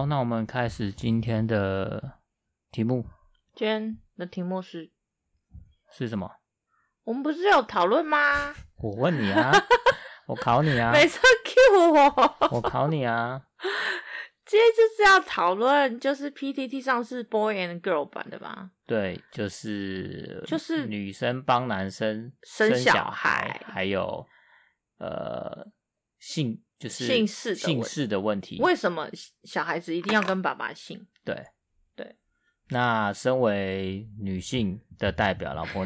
好，那我们开始今天的题目。今天的题目是是什么？我们不是有讨论吗？我问你啊，我考你啊，每次 Q 我，我考你啊。今天就是要讨论，就是 PTT 上是 Boy and Girl 版的吧？对，就是就是女生帮男生生小小孩，还有呃姓就是姓氏的姓氏的问题。为什么小孩子一定要跟爸爸姓？对对。那身为女性的代表，老婆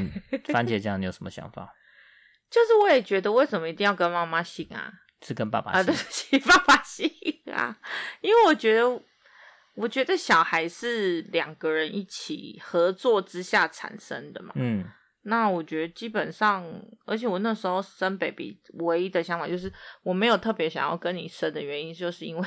番茄酱，你有什么想法？就是我也觉得，为什么一定要跟妈妈姓啊？是跟爸爸姓啊？对不起，爸爸姓啊。因为我觉得，我觉得小孩是两个人一起合作之下产生的嘛。嗯。那我觉得基本上，而且我那时候生 baby 唯一的想法就是，我没有特别想要跟你生的原因，就是因为。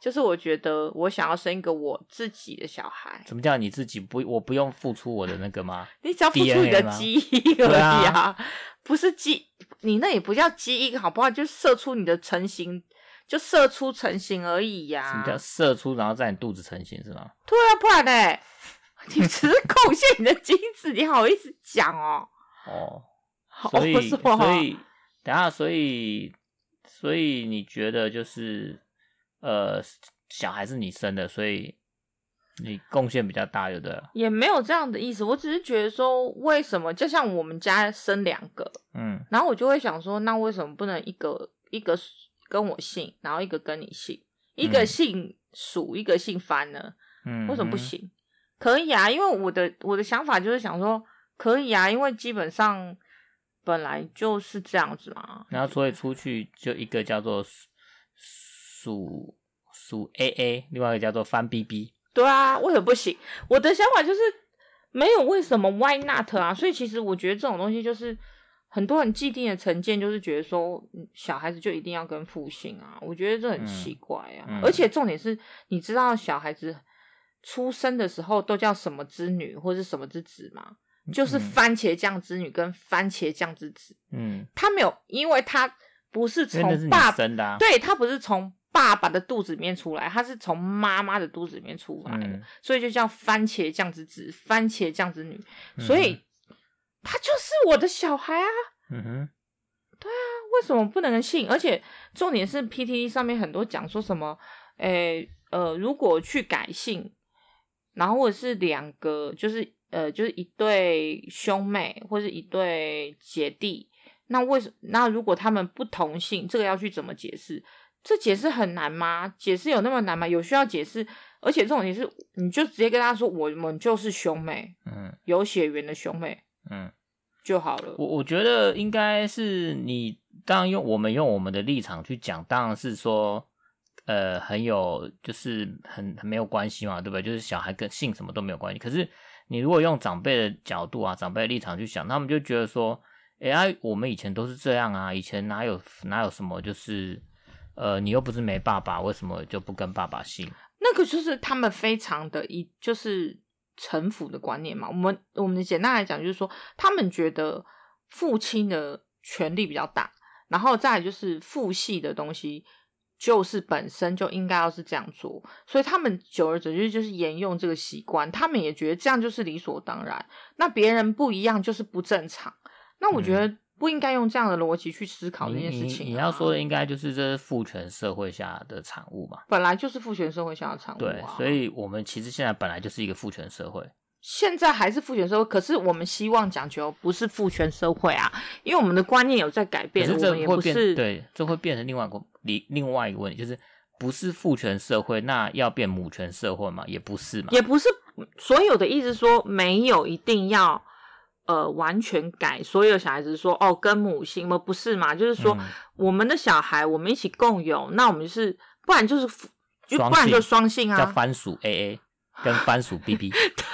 就是我觉得我想要生一个我自己的小孩。什么叫你自己不？我不用付出我的那个吗？你只要付出你的基因而已啊，啊 不是基，你那也不叫基因，好不好？就射出你的成型，就射出成型而已呀、啊。什么叫射出，然后在你肚子成型是吗？对啊，不然呢？你只是贡献你的精子，你好意思讲哦？哦，好，所以我所以等下，所以所以你觉得就是。呃，小孩是你生的，所以你贡献比较大，对不对？也没有这样的意思，我只是觉得说，为什么就像我们家生两个，嗯，然后我就会想说，那为什么不能一个一个跟我姓，然后一个跟你姓，一个姓鼠，嗯、一个姓番呢？嗯，为什么不行？可以啊，因为我的我的想法就是想说，可以啊，因为基本上本来就是这样子嘛。然后所以出去就一个叫做。数数 A A，另外一个叫做翻 B B。对啊，为什么不行？我的想法就是没有为什么 Why not 啊？所以其实我觉得这种东西就是很多人既定的成见，就是觉得说小孩子就一定要跟父姓啊。我觉得这很奇怪啊。而且重点是，你知道小孩子出生的时候都叫什么之女或者什么之子吗？就是番茄酱之女跟番茄酱之子。嗯，他没有，因为他不是从爸生的、啊，对他不是从。爸爸的肚子里面出来，他是从妈妈的肚子里面出来的，嗯、所以就叫番茄酱之子、番茄酱之女，嗯、所以他就是我的小孩啊。嗯哼，对啊，为什么不能信？而且重点是 PTT 上面很多讲说什么，诶、欸，呃，如果去改姓，然后或者是两个，就是呃，就是一对兄妹或者一对姐弟，那为什么？那如果他们不同姓，这个要去怎么解释？这解释很难吗？解释有那么难吗？有需要解释？而且这种也是，你就直接跟他说，我们就是兄妹，嗯，有血缘的兄妹，嗯，就好了。我我觉得应该是你，当然用我们用我们的立场去讲，当然是说，呃，很有，就是很很没有关系嘛，对不对？就是小孩跟姓什么都没有关系。可是你如果用长辈的角度啊，长辈的立场去想，他们就觉得说，哎呀，我们以前都是这样啊，以前哪有哪有什么就是。呃，你又不是没爸爸，为什么就不跟爸爸姓？那个就是他们非常的一就是城府的观念嘛。我们我们简单来讲，就是说他们觉得父亲的权力比较大，然后再就是父系的东西，就是本身就应该要是这样做，所以他们久而久之就是沿用这个习惯，他们也觉得这样就是理所当然。那别人不一样就是不正常。那我觉得。嗯不应该用这样的逻辑去思考这件事情啊。你，你要说的应该就是这是父权社会下的产物嘛？本来就是父权社会下的产物啊。对，所以我们其实现在本来就是一个父权社会。现在还是父权社会，可是我们希望讲求不是父权社会啊，因为我们的观念有在改变。这会变，我们也不是对，这会变成另外一个另另外一个问题，就是不是父权社会，那要变母权社会嘛？也不是嘛？也不是所有的意思说没有一定要。呃，完全改所有小孩子说哦，跟母性吗？不是嘛？就是说，嗯、我们的小孩我们一起共有，那我们就是，不然就是，就不然就双性啊，叫番薯 A A 跟番薯 B B。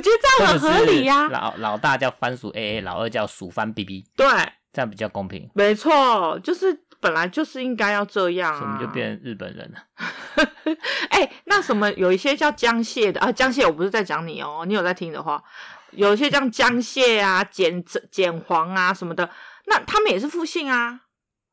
我觉得这样很合理呀、啊。老老大叫番薯 A A，老二叫薯番 B B。对，这样比较公平。没错，就是本来就是应该要这样啊。所以我们就变日本人了。哎、欸，那什么有一些叫江蟹的啊？江蟹我不是在讲你哦，你有在听的话。有一些像江蟹啊、碱碱黄啊什么的，那他们也是复姓啊。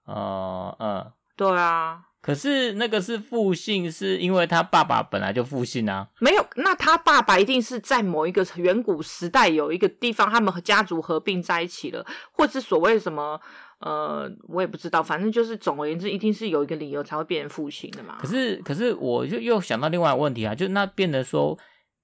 哦，嗯，对啊，可是那个是复姓，是因为他爸爸本来就复姓啊。没有，那他爸爸一定是在某一个远古时代有一个地方，他们和家族合并在一起了，或是所谓什么呃，我也不知道，反正就是总而言之，一定是有一个理由才会变成父姓的嘛。可是，可是我就又想到另外一个问题啊，就那变得说，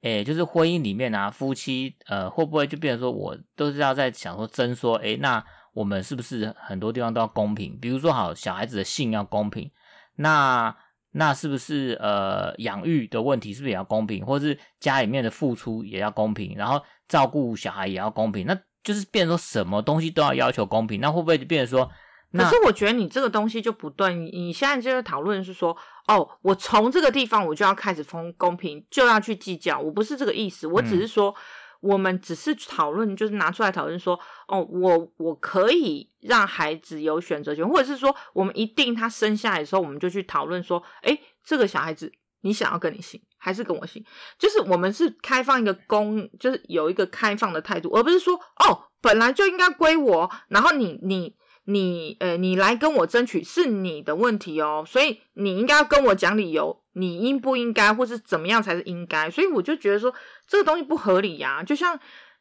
诶，就是婚姻里面啊，夫妻呃，会不会就变成说我都是要在想说争说，诶，那我们是不是很多地方都要公平？比如说，好，小孩子的姓要公平。那那是不是呃养育的问题是不是也要公平，或者是家里面的付出也要公平，然后照顾小孩也要公平？那就是变成说什么东西都要要求公平，那会不会就变成说？可是我觉得你这个东西就不对，你现在就是讨论是说，哦，我从这个地方我就要开始分公平，就要去计较，我不是这个意思，我只是说。嗯我们只是讨论，就是拿出来讨论说，哦，我我可以让孩子有选择权，或者是说，我们一定他生下来的时候，我们就去讨论说，诶，这个小孩子你想要跟你姓，还是跟我姓？就是我们是开放一个公，就是有一个开放的态度，而不是说，哦，本来就应该归我，然后你你。你呃，你来跟我争取是你的问题哦，所以你应该要跟我讲理由，你应不应该，或是怎么样才是应该？所以我就觉得说这个东西不合理呀。就像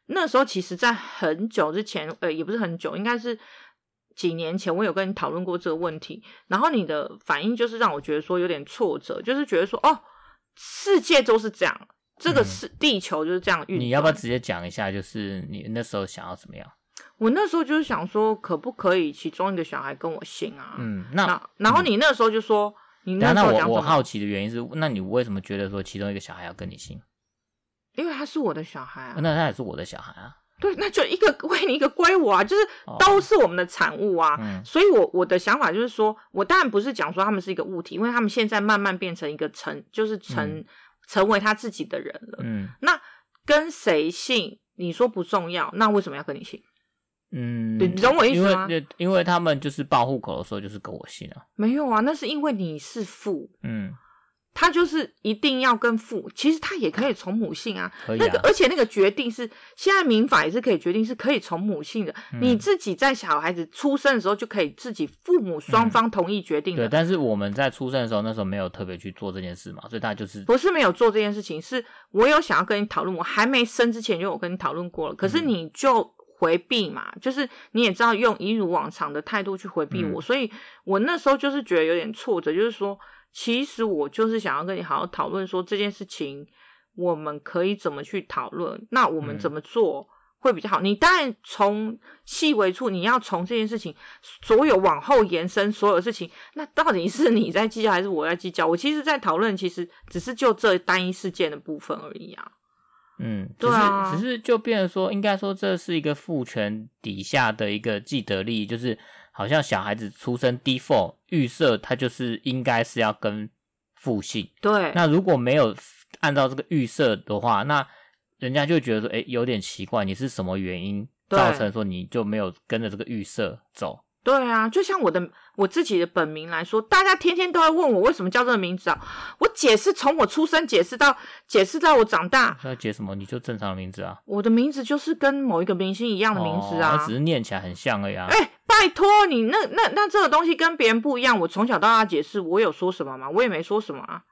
那时候，其实，在很久之前，呃，也不是很久，应该是几年前，我有跟你讨论过这个问题，然后你的反应就是让我觉得说有点挫折，就是觉得说哦，世界都是这样，这个是地球就是这样运转。你要不要直接讲一下，就是你那时候想要怎么样？我那时候就是想说，可不可以其中一个小孩跟我姓啊？嗯，那然后，你那时候就说，嗯、你那时候讲什么？那我我好奇的原因是，那你为什么觉得说其中一个小孩要跟你姓？因为他是我的小孩啊。那他也是我的小孩啊。对，那就一个归你，一个归我啊，就是都是我们的产物啊。哦、所以我我的想法就是说，我当然不是讲说他们是一个物体，因为他们现在慢慢变成一个成，就是成、嗯、成为他自己的人了。嗯，那跟谁姓，你说不重要，那为什么要跟你姓？嗯，你懂我意思吗？因为因为他们就是报户口的时候就是跟我姓啊。没有啊，那是因为你是父，嗯，他就是一定要跟父。其实他也可以从母姓啊，可以啊。那个而且那个决定是现在民法也是可以决定是可以从母姓的。嗯，你自己在小孩子出生的时候就可以自己父母双方同意决定的。嗯。对，但是我们在出生的时候那时候没有特别去做这件事嘛，所以他就是不是没有做这件事情，是我有想要跟你讨论，我还没生之前就有跟你讨论过了，可是你就。回避嘛，就是你也知道用一如往常的态度去回避我，嗯、所以我那时候就是觉得有点挫折，就是说，其实我就是想要跟你好好讨论说这件事情，我们可以怎么去讨论，那我们怎么做会比较好？嗯、你当然从细微处，你要从这件事情所有往后延伸所有事情，那到底是你在计较还是我在计较？我其实，在讨论，其实只是就这单一事件的部分而已啊。嗯，只是、啊、只是就变成说，应该说这是一个父权底下的一个既得利益，就是好像小孩子出生 default 预设他就是应该是要跟父姓。对，那如果没有按照这个预设的话，那人家就觉得说，哎，有点奇怪，你是什么原因造成说你就没有跟着这个预设走？对啊，就像我的我自己的本名来说，大家天天都在问我为什么叫这个名字啊。我解释从我出生解释到解释到我长大，那解什么？你就正常的名字啊。我的名字就是跟某一个明星一样的名字啊，哦、只是念起来很像而已啊。哎，拜托你，那那那这个东西跟别人不一样。我从小到大解释，我有说什么吗？我也没说什么啊。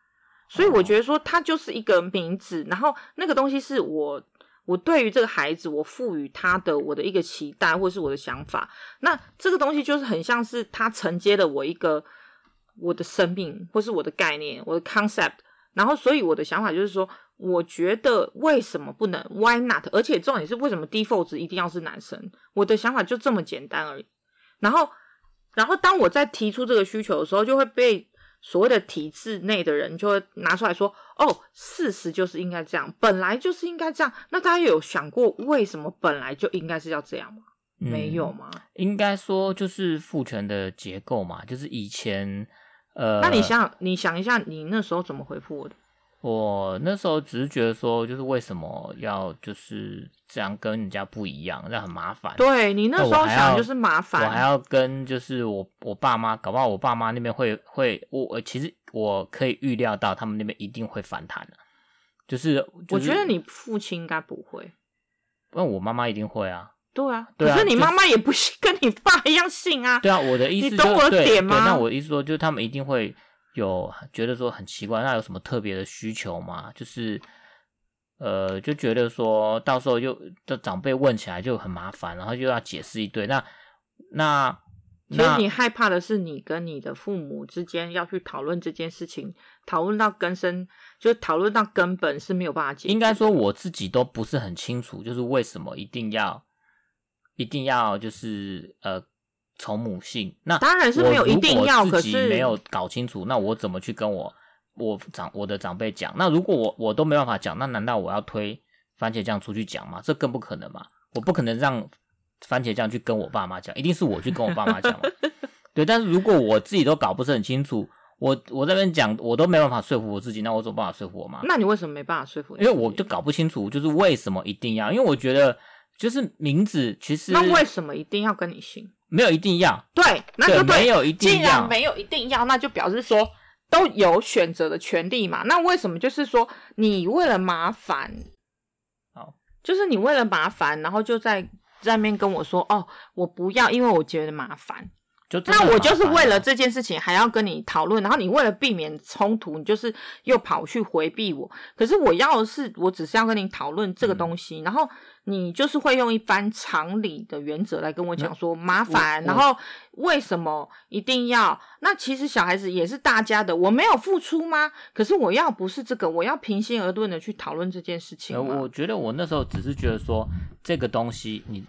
所以我觉得说它就是一个名字，然后那个东西是我。我对于这个孩子，我赋予他的我的一个期待，或是我的想法，那这个东西就是很像是他承接了我一个我的生命，或是我的概念，我的 concept。然后，所以我的想法就是说，我觉得为什么不能？Why not？而且重点是为什么 default 一定要是男生？我的想法就这么简单而已。然后，然后当我在提出这个需求的时候，就会被。所谓的体制内的人就会拿出来说：“哦，事实就是应该这样，本来就是应该这样。”那大家有想过为什么本来就应该是要这样吗？嗯、没有吗？应该说就是父权的结构嘛，就是以前呃……那你想，你想一下，你那时候怎么回复我的？我那时候只是觉得说，就是为什么要就是这样跟人家不一样，那很麻烦。对，你那时候想就是麻烦，我还要跟就是我我爸妈，搞不好我爸妈那边会会我其实我可以预料到他们那边一定会反弹的，就是，就是，我觉得你父亲应该不会，那我妈妈一定会啊。对啊，可是你妈妈也不是跟你爸一样信啊。对啊，我的意思、就是、你懂我的点吗？那我的意思说，就是他们一定会。有觉得说很奇怪，那有什么特别的需求吗？就是呃，就觉得说到时候又的长辈问起来就很麻烦，然后又要解释一堆。那那其实你害怕的是你跟你的父母之间要去讨论这件事情，讨论到根深，就讨论到根本是没有办法解决。应该说我自己都不是很清楚，就是为什么一定要一定要就是呃。从母姓，那当然是没有一定要，可是没有搞清楚，那我怎么去跟我我长我的长辈讲？那如果我我都没办法讲，那难道我要推番茄酱出去讲吗？这更不可能嘛！我不可能让番茄酱去跟我爸妈讲，一定是我去跟我爸妈讲。对，但是如果我自己都搞不是很清楚，我我这边讲我都没办法说服我自己，那我怎么办法说服我妈？那你为什么没办法说服？因为我就搞不清楚，就是为什么一定要？因为我觉得就是名字其实那为什么一定要跟你姓？没有一定要，对，那就对。对，没有一定要。既然没有一定要，那就表示说都有选择的权利嘛。那为什么就是说你为了麻烦，好，就是你为了麻烦，然后就在在面跟我说，哦，我不要，因为我觉得麻烦。那我就是为了这件事情还要跟你讨论，然后你为了避免冲突，你就是又跑去回避我。可是我要的是，我只是要跟你讨论这个东西，嗯、然后你就是会用一般常理的原则来跟我讲说麻烦，然后为什么一定要？那其实小孩子也是大家的，我没有付出吗？可是我要不是这个，我要平心而论的去讨论这件事情。我觉得我那时候只是觉得说这个东西你。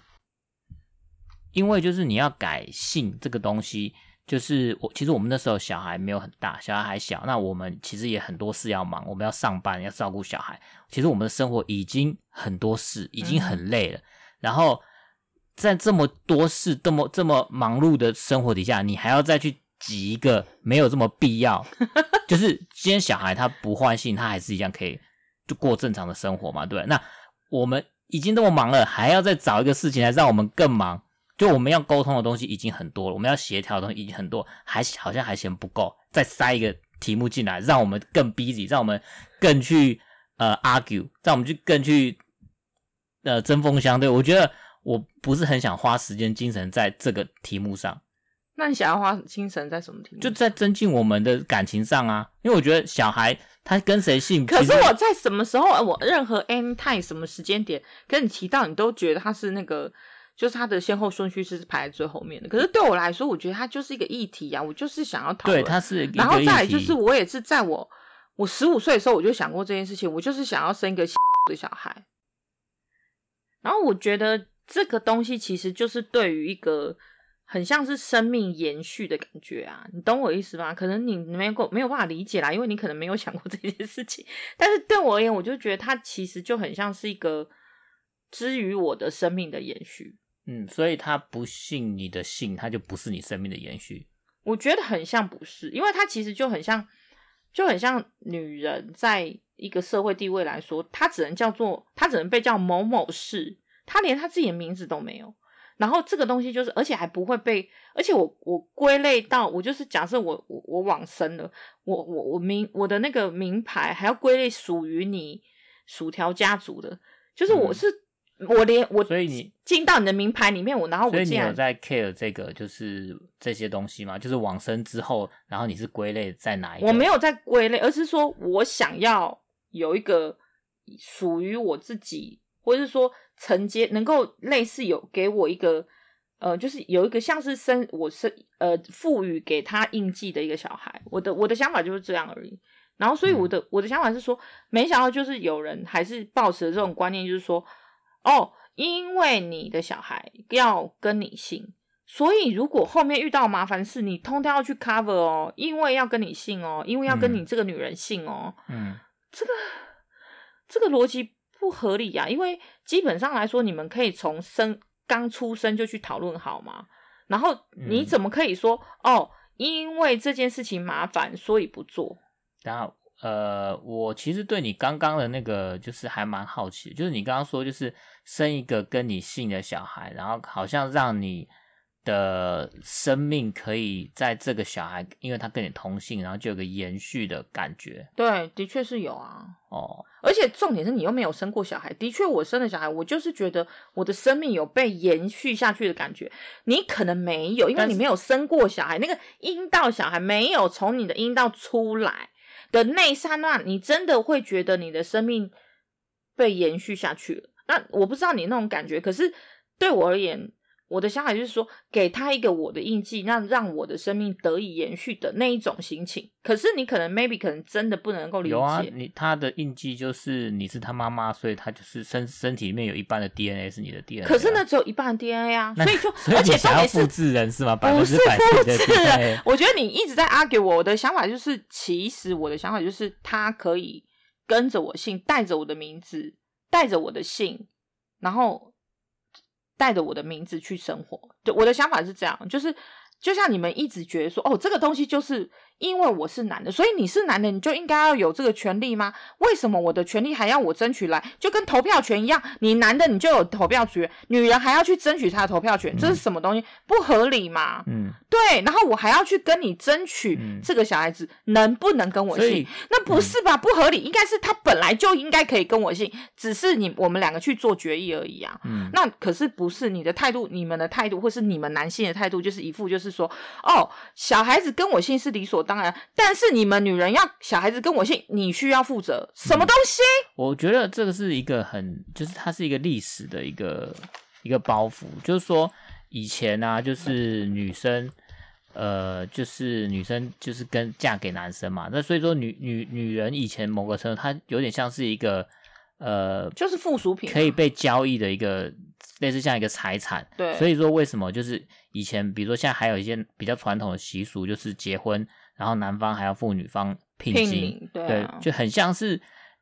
因为就是你要改姓这个东西，就是我其实我们那时候小孩没有很大，小孩还小，那我们其实也很多事要忙，我们要上班，要照顾小孩，其实我们的生活已经很多事，已经很累了。嗯、然后在这么多事、这么这么忙碌的生活底下，你还要再去挤一个没有这么必要，就是今天小孩他不换姓，他还是一样可以就过正常的生活嘛，对不对？那我们已经这么忙了，还要再找一个事情来让我们更忙。就我们要沟通的东西已经很多了，我们要协调的东西已经很多，还好像还嫌不够，再塞一个题目进来，让我们更 busy，让我们更去呃 argue，让我们去更去呃针锋相对。我觉得我不是很想花时间精神在这个题目上。那你想要花精神在什么题目？就在增进我们的感情上啊，因为我觉得小孩他跟谁姓，可是我在什么时候，我任何 anytime 什么时间点跟你提到，你都觉得他是那个。就是它的先后顺序是排在最后面的，可是对我来说，我觉得它就是一个议题啊，我就是想要讨论。对，它是。然后再来就是，我也是在我我十五岁的时候，我就想过这件事情，我就是想要生一个 的小孩。然后我觉得这个东西其实就是对于一个很像是生命延续的感觉啊，你懂我意思吗？可能你没有没有办法理解啦，因为你可能没有想过这件事情。但是对我而言，我就觉得它其实就很像是一个之于我的生命的延续。嗯，所以他不信你的姓，他就不是你生命的延续。我觉得很像不是，因为他其实就很像，就很像女人在一个社会地位来说，她只能叫做，她只能被叫某某氏，她连她自己的名字都没有。然后这个东西就是，而且还不会被，而且我我归类到，我就是假设我我我往生了，我我我名我的那个名牌还要归类属于你薯条家族的，就是我是。嗯我连我，所以你进到你的名牌里面，我然后我，所以你有在 care 这个就是这些东西吗？就是往生之后，然后你是归类在哪一个？我没有在归类，而是说我想要有一个属于我自己，或者是说承接能够类似有给我一个呃，就是有一个像是生我是呃赋予给他印记的一个小孩。我的我的想法就是这样而已。然后所以我的、嗯、我的想法是说，没想到就是有人还是抱持这种观念，就是说。哦，因为你的小孩要跟你姓，所以如果后面遇到麻烦事，你通通要去 cover 哦，因为要跟你姓哦，因为要跟你这个女人姓哦。嗯，这个这个逻辑不合理呀，因为基本上来说，你们可以从生刚出生就去讨论好吗？然后你怎么可以说、嗯、哦，因为这件事情麻烦，所以不做？然后。呃，我其实对你刚刚的那个就是还蛮好奇，就是你刚刚说就是生一个跟你姓的小孩，然后好像让你的生命可以在这个小孩，因为他跟你同姓，然后就有个延续的感觉。对，的确是有啊。哦，而且重点是你又没有生过小孩。的确，我生了小孩，我就是觉得我的生命有被延续下去的感觉。你可能没有，因为你没有生过小孩，那个阴道小孩没有从你的阴道出来的那一刹那，你真的会觉得你的生命被延续下去了。那我不知道你那种感觉，可是对我而言。我的想法就是说，给他一个我的印记，那让我的生命得以延续的那一种心情。可是你可能 maybe 可能真的不能够理解。有啊，你他的印记就是你是他妈妈，所以他就是身身体里面有一半的 DNA 是你的 DNA，啊。可是那只有一半的 DNA 啊，所以就而且想要复制人是吗？不是复制人。我觉得你一直在 argue 我，我的想法就是，其实我的想法就是，他可以跟着我姓，带着我的名字，带着我的姓，然后。带着我的名字去生活，对，我的想法是这样，就是就像你们一直觉得说，哦，这个东西就是。因为我是男的，所以你是男的，你就应该要有这个权利吗？为什么我的权利还要我争取来？就跟投票权一样，你男的你就有投票权，女人还要去争取她的投票权，这是什么东西？不合理嘛？嗯，对。然后我还要去跟你争取这个小孩子能不能跟我姓？那不是吧？不合理，应该是他本来就应该可以跟我姓，只是你我们两个去做决议而已啊。嗯，那可是不是你的态度，你们的态度，或是你们男性的态度，就是一副就是说，哦，小孩子跟我姓是理所当。当然，但是你们女人要小孩子跟我姓，你需要负责什么东西？嗯，我觉得这个是一个很，就是它是一个历史的一个一个包袱。就是说，以前啊，就是女生，呃，就是女生就是跟嫁给男生嘛。那所以说女，女女女人以前某个程度，她有点像是一个，呃，就是附属品，可以被交易的一个。类似像一个财产，对，所以说为什么就是以前，比如说现在还有一些比较传统的习俗，就是结婚，然后男方还要付女方聘金，对，啊、对，就很像是，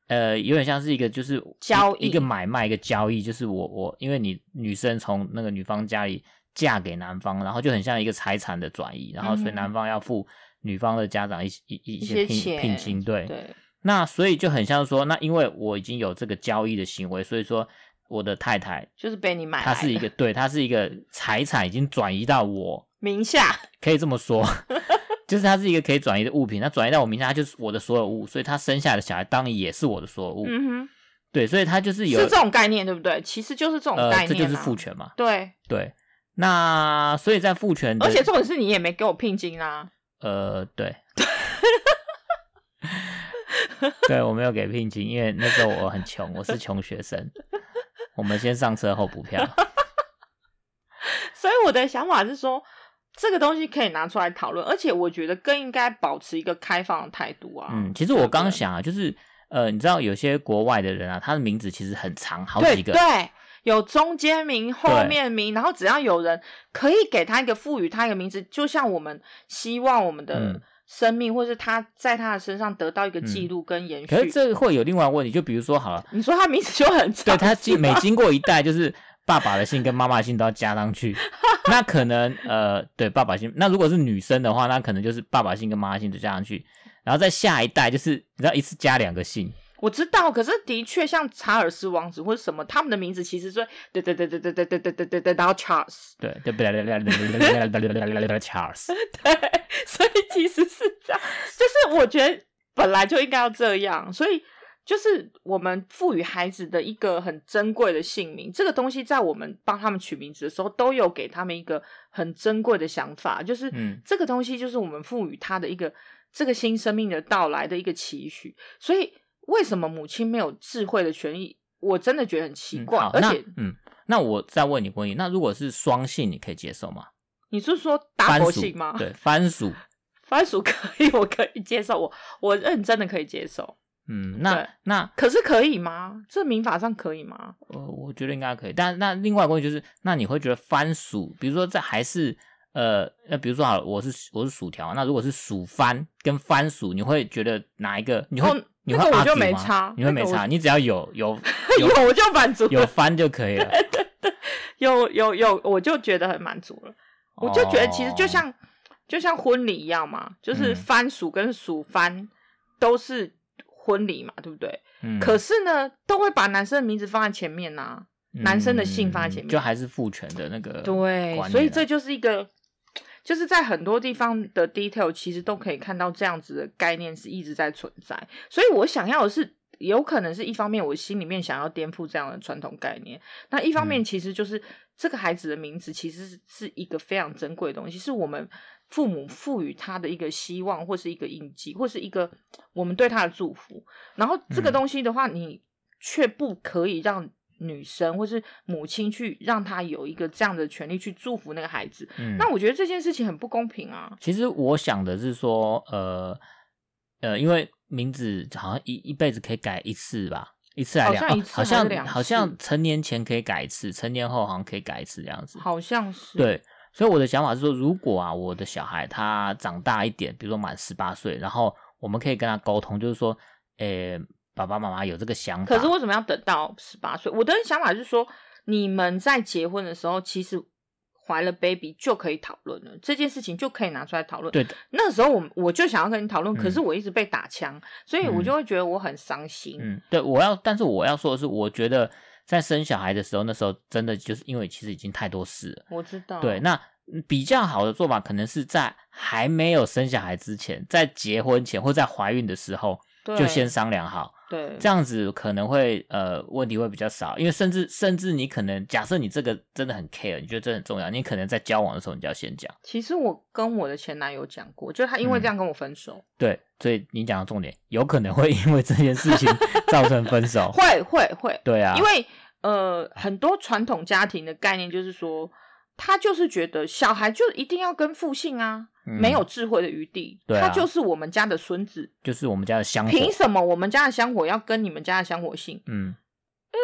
呃，有点像是一个就是交易，一个买卖，一个交易，就是我我因为你女生从那个女方家里嫁给男方，然后就很像一个财产的转移，然后所以男方要付女方的家长一一一,一些聘聘金，对，对，那所以就很像说，那因为我已经有这个交易的行为，所以说。我的太太就是被你买，她是一个对，她是一个财产已经转移到我名下，可以这么说，就是它是一个可以转移的物品，它转移到我名下，它就是我的所有物，所以它生下的小孩当然也是我的所有物。嗯哼，对，所以它就是有是这种概念，对不对？其实就是这种概念、啊呃，这就是父权嘛。对对，那所以在父权，而且重点是你也没给我聘金啊。呃，对，对我没有给聘金，因为那时候我很穷，我是穷学生。我们先上车后补票，所以我的想法是说，这个东西可以拿出来讨论，而且我觉得更应该保持一个开放的态度啊。嗯，其实我刚想啊，就是呃，你知道有些国外的人啊，他的名字其实很长，好几个，对，对，有中间名、后面名，然后只要有人可以给他一个赋予他一个名字，就像我们希望我们的。嗯生命，或是他在他的身上得到一个记录跟延续，嗯。可是这个会有另外一个问题，就比如说好了，你说他名字就很长，对，他经每经过一代，就是爸爸的姓跟妈妈的姓都要加上去。那可能呃，对，爸爸姓。那如果是女生的话，那可能就是爸爸姓跟妈妈姓都加上去，然后在下一代就是你知道一次加两个姓。我知道，可是的确像查尔斯王子或者什么，他们的名字其实是对对对对对对对对对对对，然后 Charles，对对对对对对对对对 Charles，对，所以其实是这样，就是我觉得本来就应该要这样，所以就是我们赋予孩子的一个很珍贵的姓名，这个东西在我们帮他们取名字的时候，都有给他们一个很珍贵的想法，就是这个东西就是我们赋予他的一个这个新生命的到来的一个期许，所以。为什么母亲没有智慧的权益？我真的觉得很奇怪。嗯、而且，嗯，那我再问你问题，那如果是双姓，你可以接受吗？你是说大伯姓吗？对，番薯，番薯可以，我可以接受，我我认真的可以接受。嗯，那那可是可以吗？这民法上可以吗？呃，我觉得应该可以。但那另外一个问题就是，那你会觉得番薯，比如说这还是呃，那比如说好了，我是我是薯条，那如果是薯番跟番薯，你会觉得哪一个？你会？哦那个我就没差，你会没差，你只要有有 有，有我就满足，有番就可以了。对对对，有有有，我就觉得很满足了。哦、我就觉得其实就像就像婚礼一样嘛，就是番薯跟薯番都是婚礼嘛，对不对？嗯。可是呢，都会把男生的名字放在前面呐、啊。男生的姓放在前面，就还是父权的那个对，所以这就是一个，就是在很多地方的 detail 其实都可以看到这样子的概念是一直在存在。所以我想要的是，有可能是一方面我心里面想要颠覆这样的传统概念，那一方面其实就是这个孩子的名字其实是是一个非常珍贵的东西，是我们父母赋予他的一个希望，或是一个印记，或是一个我们对他的祝福。然后这个东西的话，你却不可以让。女生或是母亲去让他有一个这样的权利去祝福那个孩子，嗯，那我觉得这件事情很不公平啊。其实我想的是说，呃呃，因为名字好像一一辈子可以改一次吧，一次还两次，好像好像成年前可以改一次，成年后好像可以改一次这样子，好像是。对，所以我的想法是说，如果啊，我的小孩他长大一点，比如说满十八岁，然后我们可以跟他沟通，就是说，诶。爸爸妈妈有这个想法，可是为什么要等到十八岁？我的想法就是说，你们在结婚的时候，其实怀了 baby 就可以讨论了，这件事情就可以拿出来讨论。对的，那时候我我就想要跟你讨论，可是我一直被打枪，嗯，所以我就会觉得我很伤心。嗯，对，我要，但是我要说的是，我觉得在生小孩的时候，那时候真的就是因为其实已经太多事了。我知道。对，那比较好的做法，可能是在还没有生小孩之前，在结婚前或在怀孕的时候，就先商量好。对，这样子可能会呃问题会比较少，因为甚至甚至你可能假设你这个真的很 care，你觉得这很重要，你可能在交往的时候你就要先讲。其实我跟我的前男友讲过，就他因为这样跟我分手。嗯、对，所以你讲的重点有可能会因为这件事情 造成分手。会会会。对啊，因为呃很多传统家庭的概念就是说，他就是觉得小孩就一定要跟父姓啊。没有智慧的余地，他就是我们家的孙子，就是我们家的香火。凭什么我们家的香火要跟你们家的香火姓？嗯，呃，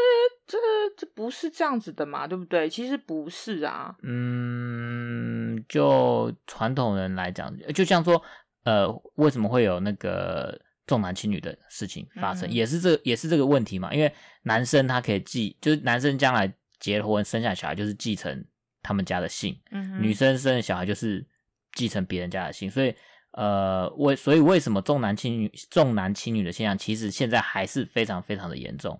这这不是这样子的嘛，对不对？其实不是啊。嗯，就传统人来讲，就像说，呃，为什么会有那个重男轻女的事情发生？嗯、也是这也是这个问题嘛。因为男生他可以继，就是男生将来结婚生下小孩就是继承他们家的姓，嗯，女生生的小孩就是。继承别人家的姓，所以，呃，为所以为什么重男轻女、重男轻女的现象，其实现在还是非常非常的严重。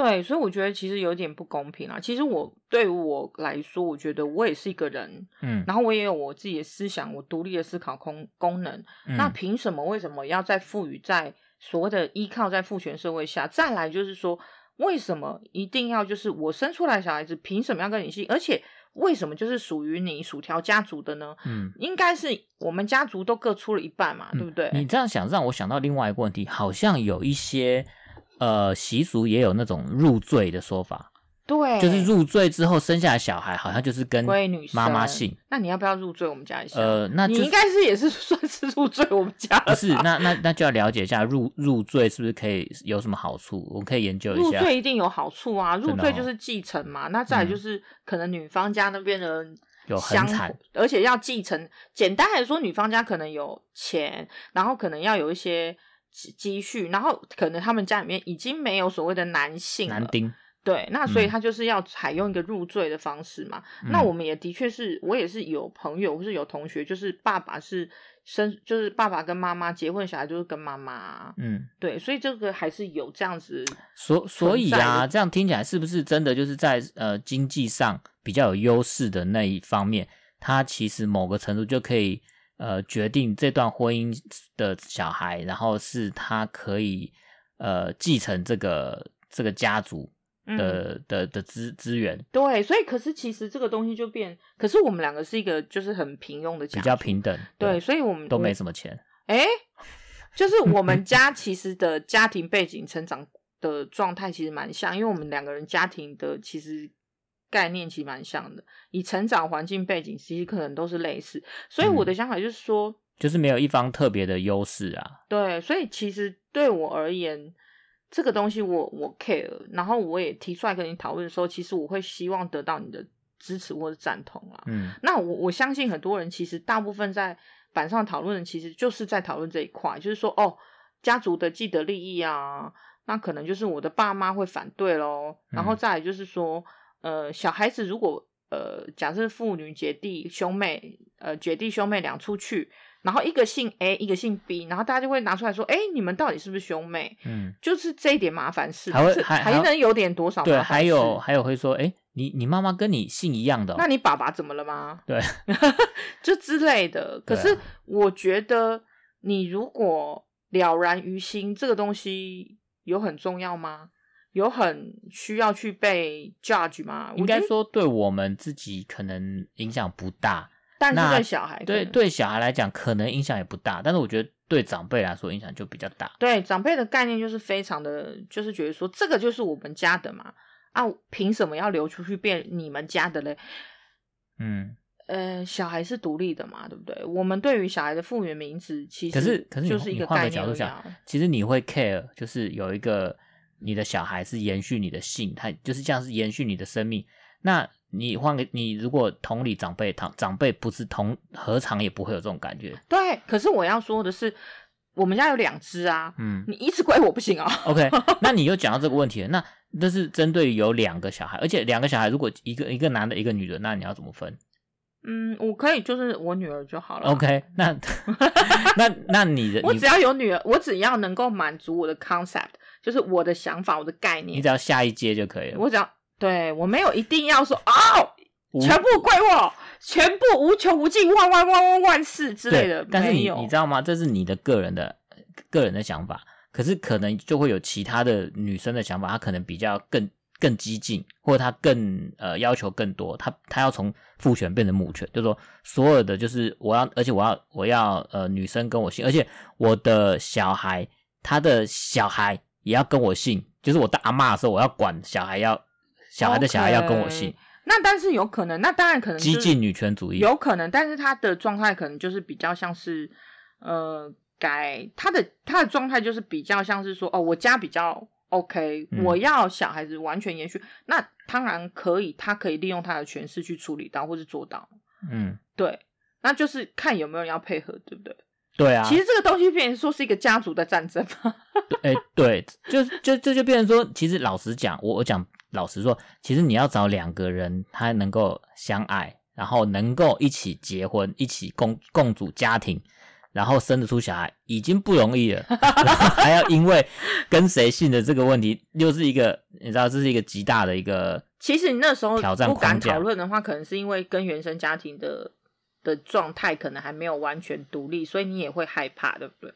对，所以我觉得其实有点不公平啊。其实我对于我来说，我觉得我也是一个人，嗯，然后我也有我自己的思想，我独立的思考功功能。嗯、那凭什么？为什么要在赋予在所谓的依靠在父权社会下？再来就是说，为什么一定要就是我生出来小孩子，凭什么要跟你姓？而且。为什么就是属于你薯条家族的呢？嗯，应该是我们家族都各出了一半嘛，嗯、对不对？你这样想让我想到另外一个问题，好像有一些呃习俗也有那种入赘的说法。对，就是入赘之后生下的小孩，好像就是跟妈妈姓。那你要不要入赘我们家一下？呃，那、就是、你应该是也是 算是入赘我们家。不是，那那那就要了解一下入入赘是不是可以有什么好处？我们可以研究一下。入赘一定有好处啊！入赘就是继承嘛。哦、那再来就是可能女方家那边的有很惨，而且要继承。简单来说，女方家可能有钱，然后可能要有一些积蓄，然后可能他们家里面已经没有所谓的男性。男丁。对，那所以他就是要采用一个入赘的方式嘛。嗯、那我们也的确是，我也是有朋友或是有同学，就是爸爸是生，就是爸爸跟妈妈结婚，小孩就是跟妈妈。嗯，对，所以这个还是有这样子。所所以啊，这样听起来是不是真的就是在呃经济上比较有优势的那一方面，他其实某个程度就可以呃决定这段婚姻的小孩，然后是他可以呃继承这个这个家族。的、嗯、的的资资源，对，所以可是其实这个东西就变，可是我们两个是一个就是很平庸的家，比较平等，对，对所以我们都没什么钱。哎，就是我们 家其实的家庭背景、成长的状态其实蛮像，因为我们两个人家庭的其实概念其实蛮像的，以成长环境背景其实可能都是类似，所以我的想法就是说，嗯、就是没有一方特别的优势啊。对，所以其实对我而言。这个东西我我 care，然后我也提出来跟你讨论的时候，其实我会希望得到你的支持或者赞同啊。嗯，那我我相信很多人其实大部分在板上讨论的，其实就是在讨论这一块，就是说哦，家族的既得利益啊，那可能就是我的爸妈会反对咯。然后再来就是说，呃，小孩子如果呃，假设父女姐弟兄妹，呃，姐弟兄妹俩出去，然后一个姓 A，一个姓 B，然后大家就会拿出来说，哎，你们到底是不是兄妹？嗯，就是这一点麻烦事，还会还还能有点多少？对，还有还有会说，哎，你你妈妈跟你姓一样的，那你爸爸怎么了吗？对，就之类的。可是我觉得，你如果了然于心，这个东西有很重要吗？有很需要去被 judge 吗？应该说，对我们自己可能影响不大。但是对小孩，对对小孩来讲，可能影响也不大。但是我觉得对长辈来说，影响就比较大。对长辈的概念就是非常的，就是觉得说这个就是我们家的嘛，啊，凭什么要流出去变你们家的嘞？嗯，呃，小孩是独立的嘛，对不对？我们对于小孩的复原名字，其实可是可是就是一个概念。角度想，其实你会 care，就是有一个你的小孩是延续你的性，他就是这样是延续你的生命。那你换个你，如果同理长辈，长长辈不是同，何尝也不会有这种感觉？对，可是我要说的是，我们家有两只啊，嗯，你一直归我不行啊。OK，那你又讲到这个问题了，那这是针对有两个小孩，而且两个小孩如果一个一个男的，一个女的，那你要怎么分？嗯，我可以就是我女儿就好了。OK，那 那那你的，我只要有女儿，我只要能够满足我的 concept，就是我的想法，我的概念，你只要下一阶就可以了。我只要。对，我没有一定要说哦，全部归我，全部无穷无尽，万万万万万事之类的。但是你你知道吗？这是你的个人的个人的想法，可是可能就会有其他的女生的想法，她可能比较更更激进，或者她更呃要求更多，她她要从父权变成母权，就是说所有的就是我要，而且我要我要呃女生跟我姓，而且我的小孩他的小孩也要跟我姓，就是我当阿妈的时候，我要管小孩要。小孩的小孩要跟我姓，那但是有可能，那当然可能激进女权主义。有可能，但是他的状态可能就是比较像是，呃，改他的他的状态就是比较像是说，哦，我家比较 OK，我要小孩子完全延续，那当然可以，他可以利用他的权势去处理到或是做到，嗯，对，那就是看有没有人要配合，对不对？对啊，其实这个东西变成说是一个家族的战争嘛，哎，对，就就这就变成说，其实老实讲，我我讲。老实说，其实你要找两个人，他能够相爱，然后能够一起结婚，一起共共组家庭，然后生得出小孩，已经不容易了，然后还要因为跟谁姓的这个问题，又是一个你知道，这是一个极大的一个。其实你那时候不敢讨论的话，可能是因为跟原生家庭的的状态可能还没有完全独立，所以你也会害怕，对不对？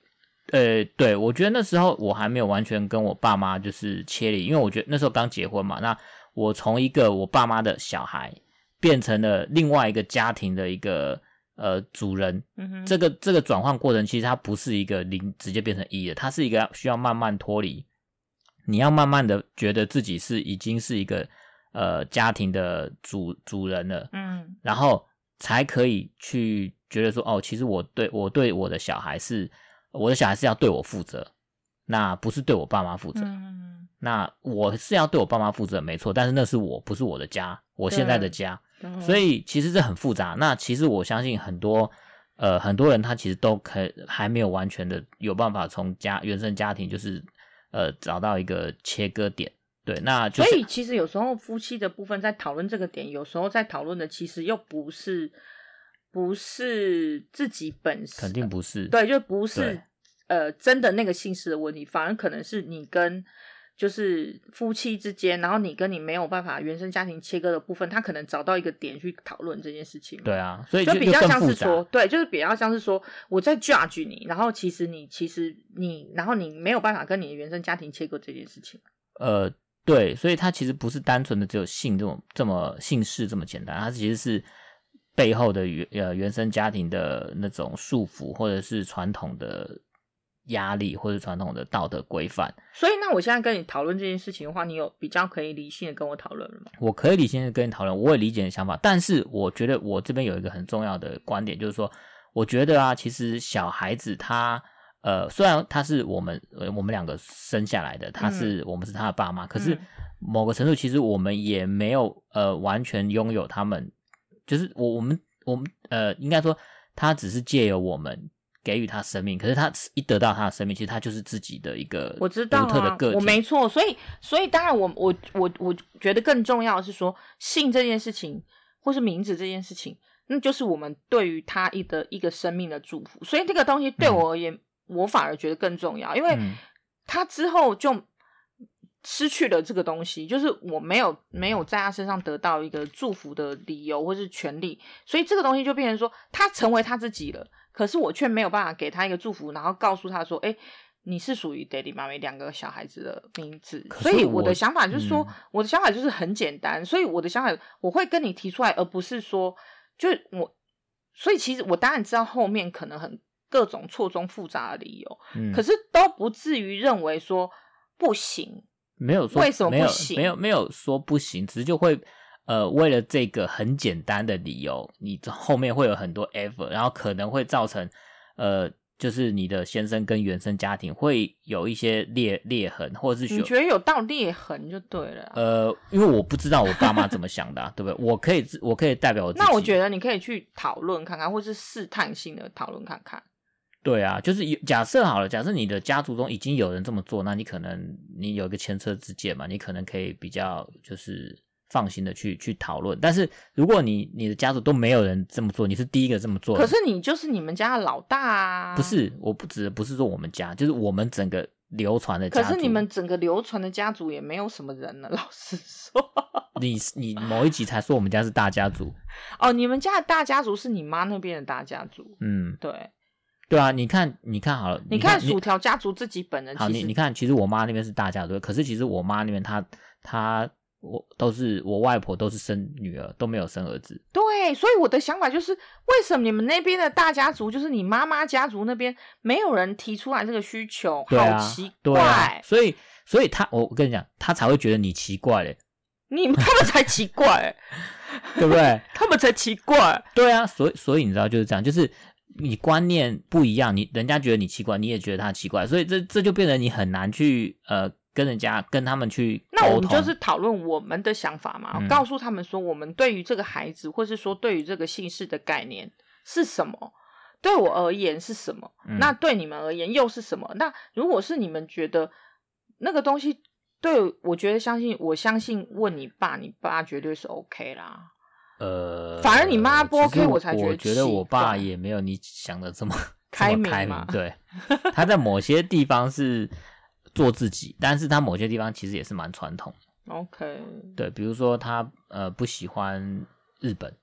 呃，对，我觉得那时候我还没有完全跟我爸妈就是切离，因为我觉得那时候刚结婚嘛，那我从一个我爸妈的小孩变成了另外一个家庭的一个呃主人，嗯，这个这个转换过程其实它不是一个零直接变成一的，它是一个需要慢慢脱离，你要慢慢的觉得自己是已经是一个呃家庭的主主人了，嗯，然后才可以去觉得说，哦，其实我对我对我的小孩是。我的小孩是要对我负责，那不是对我爸妈负责。嗯，那我是要对我爸妈负责，没错。但是那是我，不是我的家，我现在的家。所以其实这很复杂。那其实我相信很多呃很多人他其实都可还没有完全的有办法从家原生家庭就是呃找到一个切割点。对，那就是，所以其实有时候夫妻的部分在讨论这个点，有时候在讨论的其实又不是。不是自己本身，肯定不是。对，就不是呃真的那个姓氏的问题，反而可能是你跟就是夫妻之间，然后你跟你没有办法原生家庭切割的部分，他可能找到一个点去讨论这件事情。对啊，所以就，就比较像是说，对，就是比较像是说我在 judge 你，然后其实你其实你，然后你没有办法跟你的原生家庭切割这件事情。呃，对，所以它其实不是单纯的只有姓这种这么姓氏这么简单，它其实是。背后的原呃原生家庭的那种束缚，或者是传统的压力，或者传统的道德规范。所以，那我现在跟你讨论这件事情的话，你有比较可以理性的跟我讨论了吗？我可以理性的跟你讨论，我也理解你的想法。但是，我觉得我这边有一个很重要的观点，就是说，我觉得啊，其实小孩子他呃，虽然他是我们呃我们两个生下来的，他是、嗯、我们是他的爸妈，可是某个程度，其实我们也没有呃完全拥有他们。就是我我们我们呃，应该说他只是借由我们给予他生命，可是他一得到他的生命，其实他就是自己的一个我知道独特的个体，我没错。所以所以当然我我我我觉得更重要的是说，姓这件事情或是名字这件事情，那就是我们对于他一的一个生命的祝福。所以这个东西对我而言，嗯、我反而觉得更重要，因为他之后就失去了这个东西，就是我没有没有在他身上得到一个祝福的理由或是权利，所以这个东西就变成说他成为他自己了，可是我却没有办法给他一个祝福，然后告诉他说，哎。你是属于 Daddy 妈咪两个小孩子的名字，所以我的想法就是说，嗯、我的想法就是很简单，所以我的想法我会跟你提出来，而不是说，就我，所以其实我当然知道后面可能很各种错综复杂的理由，嗯、可是都不至于认为说不行，没有说为什么不行，没有没有，说不行，只是就会呃为了这个很简单的理由，你后面会有很多 effort，然后可能会造成呃。就是你的先生跟原生家庭会有一些裂裂痕，或者是你觉得有道裂痕就对了。呃，因为我不知道我爸妈怎么想的，啊，对不对？我可以，我可以代表我自己。那我觉得你可以去讨论看看，或是试探性的讨论看看。对啊，就是假设好了，假设你的家族中已经有人这么做，那你可能你有一个前车之鉴嘛，你可能可以比较就是。放心的去去讨论，但是如果你你的家族都没有人这么做，你是第一个这么做，可是你就是你们家的老大啊！不是，我不指不是说我们家，就是我们整个流传的家族。可是你们整个流传的家族也没有什么人了，老实说。你你某一集才说我们家是大家族哦，你们家的大家族是你妈那边的大家族。嗯，对，对啊，你看你看好了，你看薯条家族自己本人，好，你你看，其实我妈那边是大家族，可是其实我妈那边她她。我都是我外婆都是生女儿，都没有生儿子。对，所以我的想法就是，为什么你们那边的大家族，就是你妈妈家族那边，没有人提出来这个需求？啊、好奇怪。对啊、所以，所以他，我跟你讲，他才会觉得你奇怪嘞。你们他们才奇怪，对不对？他们才奇怪。对啊，所以，所以你知道就是这样，就是你观念不一样，你人家觉得你奇怪，你也觉得他奇怪，所以这这就变得你很难去呃。跟人家跟他们去，那我们就是讨论我们的想法嘛，嗯、告诉他们说，我们对于这个孩子，或是说对于这个姓氏的概念是什么？对我而言是什么？嗯、那对你们而言又是什么？那如果是你们觉得那个东西对我觉得相信，我相信问你爸，你爸绝对是 OK 啦。呃，反而你妈不 OK，我，才觉得我觉得我爸也没有你想的 这么开明开明。对，他在某些地方是。做自己，但是他某些地方其实也是蛮传统。OK，对，比如说他呃不喜欢日本。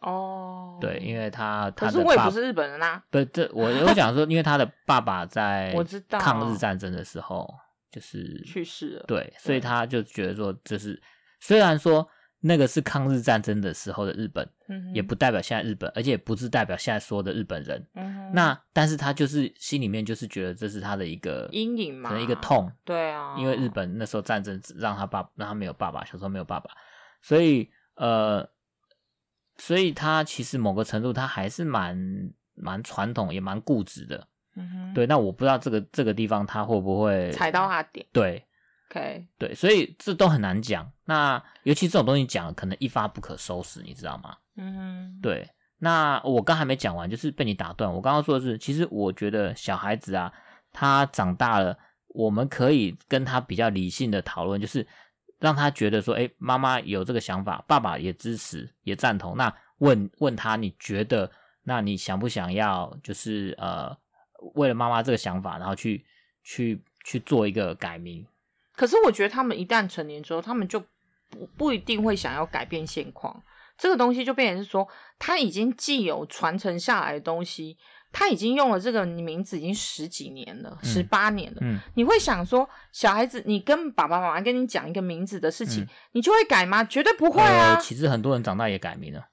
哦，oh, 对，因为他他可是我也不是日本人啊。对，这我我讲说，因为他的爸爸在 我知道抗日战争的时候就是去世了。对，所以他就觉得说，就是虽然说。那个是抗日战争的时候的日本，嗯、也不代表现在日本，而且也不是代表现在说的日本人。嗯、那但是他就是心里面就是觉得这是他的一个阴影嘛，可能一个痛。对啊，因为日本那时候战争让他爸让他没有爸爸，小时候没有爸爸，所以呃，所以他其实某个程度他还是蛮蛮传统，也蛮固执的。嗯哼，对，那我不知道这个这个地方他会不会踩到他点？对。Okay. 对，所以这都很难讲。那尤其这种东西讲，可能一发不可收拾，你知道吗？嗯，对。那我刚还没讲完，就是被你打断。我刚刚说的是，其实我觉得小孩子啊，他长大了，我们可以跟他比较理性的讨论，就是让他觉得说，哎，妈妈有这个想法，爸爸也支持，也赞同。那问问他，你觉得，那你想不想要，就是呃，为了妈妈这个想法，然后去去去做一个改名？可是我觉得他们一旦成年之后，他们就不不一定会想要改变现况。这个东西就变成是说，他已经既有传承下来的东西，他已经用了这个名字已经十几年了，十八、嗯、年了。嗯，你会想说，小孩子，你跟爸爸妈妈跟你讲一个名字的事情，嗯、你就会改吗？绝对不会啊！呃、其实很多人长大也改名了，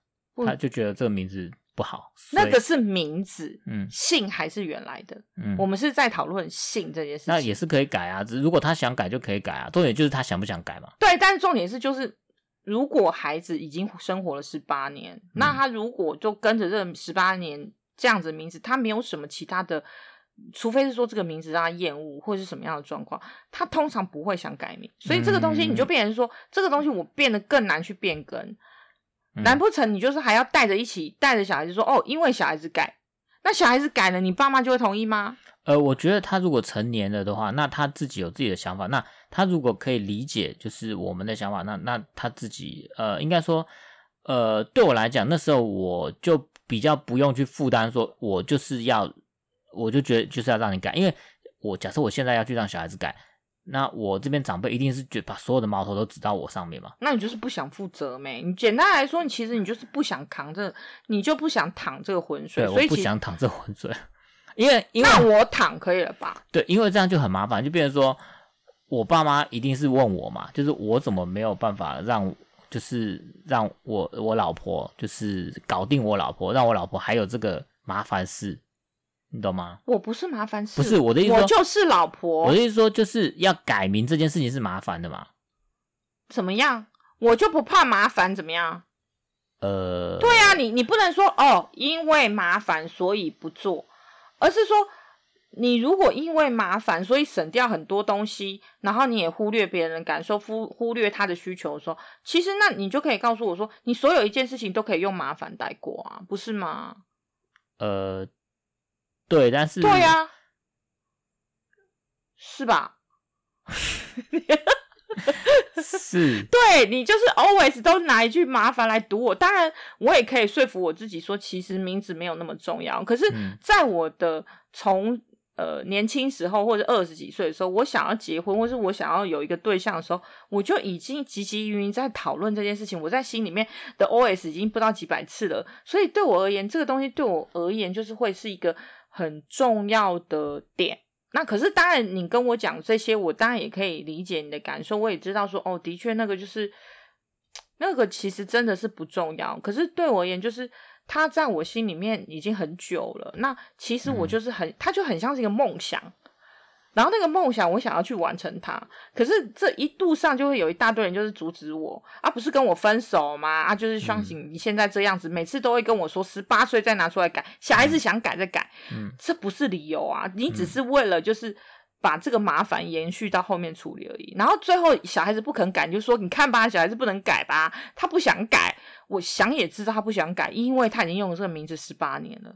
他就觉得这个名字。不好，那个是名字，嗯，姓还是原来的，嗯，我们是在讨论姓这件事情，那也是可以改啊，只如果他想改就可以改啊，重点就是他想不想改嘛。对，但是重点是就是，如果孩子已经生活了十八年，嗯、那他如果就跟着这十八年这样子的名字，他没有什么其他的，除非是说这个名字让他厌恶或者是什么样的状况，他通常不会想改名，所以这个东西你就变成说，嗯、这个东西我变得更难去变更。难不成你就是还要带着一起带着小孩子说哦，因为小孩子改，那小孩子改了，你爸妈就会同意吗？呃，我觉得他如果成年了的话，那他自己有自己的想法，那他如果可以理解就是我们的想法，那那他自己呃，应该说呃，对我来讲，那时候我就比较不用去负担，说我就是要，我就觉得就是要让你改，因为我假设我现在要去让小孩子改，那我这边长辈一定是觉把所有的矛头都指到我上面嘛。那你就是不想负责没？你简单来说，你其实你就是不想扛这，你就不想淌这个浑水。对，我不想淌这浑水，因为因为那我躺可以了吧？对，因为这样就很麻烦，就变成说。我爸妈一定是问我嘛，就是我怎么没有办法让，就是让我我老婆就是搞定我老婆，让我老婆还有这个麻烦事，你懂吗？我不是麻烦事，不是我的意思，我就是老婆。我的意思说，就是要改名这件事情是麻烦的嘛？怎么样？我就不怕麻烦，怎么样？呃，对啊，你你不能说哦，因为麻烦所以不做，而是说。你如果因为麻烦，所以省掉很多东西，然后你也忽略别人的感受，忽忽略他的需求的时候，其实那你就可以告诉我说，你所有一件事情都可以用麻烦带过啊，不是吗？呃，对，但是对呀、啊，是吧？是，对，你就是 always 都拿一句麻烦来堵我。当然，我也可以说服我自己说，其实名字没有那么重要。可是，在我的从呃，年轻时候或者二十几岁的时候，我想要结婚，或是我想要有一个对象的时候，我就已经汲汲营营在讨论这件事情。我在心里面的 OS 已经不知道几百次了。所以对我而言，这个东西对我而言就是会是一个很重要的点。那可是当然，你跟我讲这些，我当然也可以理解你的感受。我也知道说，哦，的确那个就是那个其实真的是不重要。可是对我而言，就是。他在我心里面已经很久了，那其实我就是很，他就很像是一个梦想，然后那个梦想我想要去完成它，可是这一路上就会有一大堆人就是阻止我，啊，不是跟我分手吗？啊，就是相信你现在这样子，每次都会跟我说十八岁再拿出来改，小孩子想改再改，嗯，这不是理由啊，你只是为了就是。把这个麻烦延续到后面处理而已，然后最后小孩子不肯改，你就说你看吧，小孩子不能改吧，他不想改，我想也知道他不想改，因为他已经用了这个名字十八年了，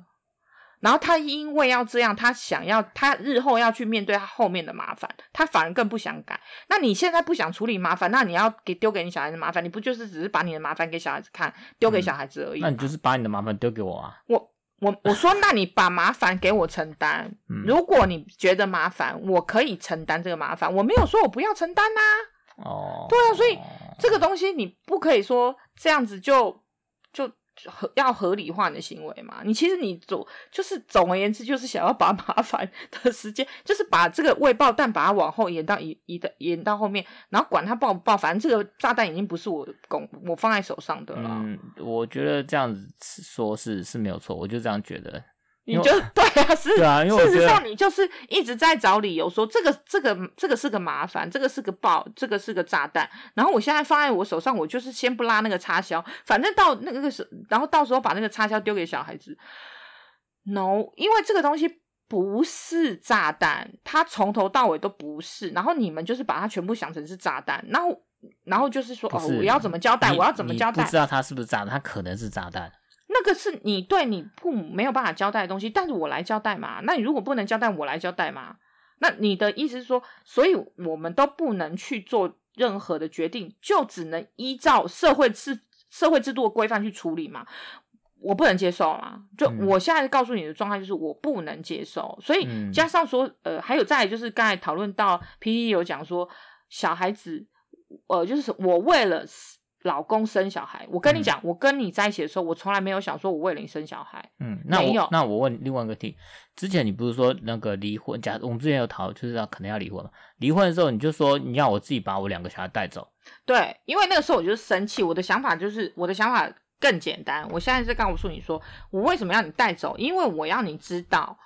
然后他因为要这样，他想要他日后要去面对他后面的麻烦，他反而更不想改。那你现在不想处理麻烦，那你要给丢给你小孩子麻烦，你不就是只是把你的麻烦给小孩子看，丢给小孩子而已？嗯，那你就是把你的麻烦丢给我啊，我。我我说，那你把麻烦给我承担。如果你觉得麻烦，我可以承担这个麻烦。我没有说我不要承担呐。哦，对啊，所以这个东西你不可以说这样子就就。合要合理化你的行为嘛？你其实你总就是总而言之，就是想要把麻烦的时间，就是把这个未爆弹把它往后延到移移的延到后面，然后管它爆不爆，反正这个炸弹已经不是我拱我放在手上的了。嗯，我觉得这样子说是是没有错，我就这样觉得。你就对啊，是啊，事实上你就是一直在找理由说这个这个这个是个麻烦，这个是个爆，这个是个炸弹。然后我现在放在我手上，我就是先不拉那个插销，反正到那个时，然后到时候把那个插销丢给小孩子。No，因为这个东西不是炸弹，它从头到尾都不是。然后你们就是把它全部想成是炸弹，然后然后就是说是哦，我要怎么交代？我要怎么交代？不知道它是不是炸弹，它可能是炸弹。那个是你对你父母没有办法交代的东西，但是我来交代嘛。那你如果不能交代，我来交代嘛。那你的意思是说，所以我们都不能去做任何的决定，就只能依照社会制社会制度的规范去处理嘛？我不能接受啊。就我现在告诉你的状态就是我不能接受，所以加上说，呃，还有再来就是刚才讨论到 PTT 有讲说小孩子，呃，就是我为了。老公生小孩，我跟你讲，嗯、我跟你在一起的时候，我从来没有想说我为了你生小孩。嗯，那我。那我问另外一个题，之前你不是说那个离婚？假我们之前有讨，就是要可能要离婚嘛？离婚的时候，你就说你要我自己把我两个小孩带走。对，因为那个时候我就是生气，我的想法就是我的想法更简单。我现在在告诉你说，我为什么要你带走？因为我要你知道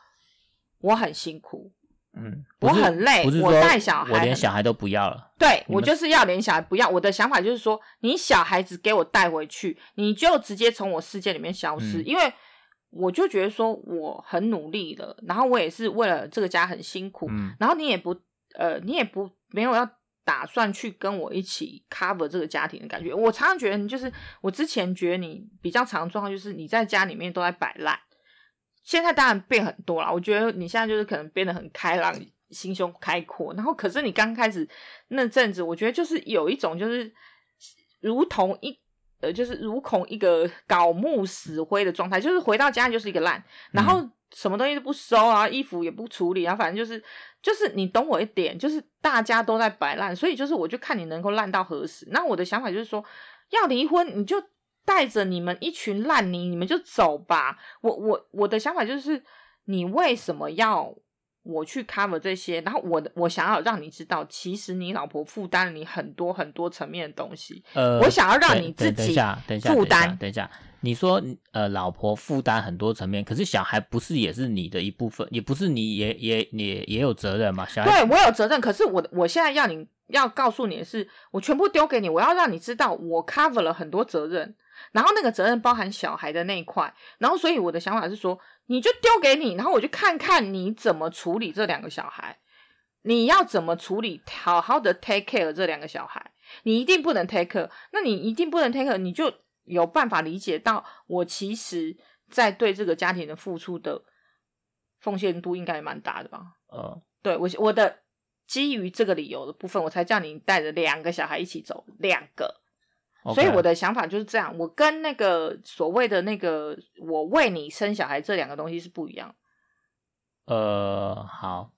我很辛苦。嗯，我很累，我带小孩，我连小孩都不要了。对，我就是要连小孩不要。我的想法就是说，你小孩子给我带回去，你就直接从我世界里面消失。嗯、因为我就觉得说我很努力了，然后我也是为了这个家很辛苦，嗯、然后你也不呃，你也不没有要打算去跟我一起 cover 这个家庭的感觉。我常常觉得，你就是我之前觉得你比较常的状况就是你在家里面都在摆烂。现在当然变很多了，我觉得你现在就是可能变得很开朗，心胸开阔。然后，可是你刚开始那阵子，我觉得就是有一种就是如同一呃，就是如同一个槁木死灰的状态，就是回到家就是一个烂，然后什么东西都不收啊，衣服也不处理啊，反正就是就是你懂我一点，就是大家都在摆烂，所以就是我就看你能够烂到何时。那我的想法就是说，要离婚你就带着你们一群烂泥，你们就走吧。我我我的想法就是，你为什么要？我去 cover 这些，然后我我想要让你知道，其实你老婆负担了你很多很多层面的东西。呃，我想要让你自己负担。等一下，等一下，等一下，你说呃，老婆负担很多层面，可是小孩不是也是你的一部分，也不是你也也也也有责任嘛？小孩对我有责任，可是我我现在要你要告诉你的是，我全部丢给你，我要让你知道我 cover 了很多责任，然后那个责任包含小孩的那一块，然后所以我的想法是说。你就丢给你，然后我就看看你怎么处理这两个小孩。你要怎么处理？好好的 take care 这两个小孩，你一定不能 take care。那你一定不能 take care，你就有办法理解到我其实在对这个家庭的付出的奉献度应该也蛮大的吧？嗯，对我我的基于这个理由的部分，我才叫你带着两个小孩一起走，两个。所以我的想法就是这样，我跟那个所谓的那个我为你生小孩这两个东西是不一样。呃，好，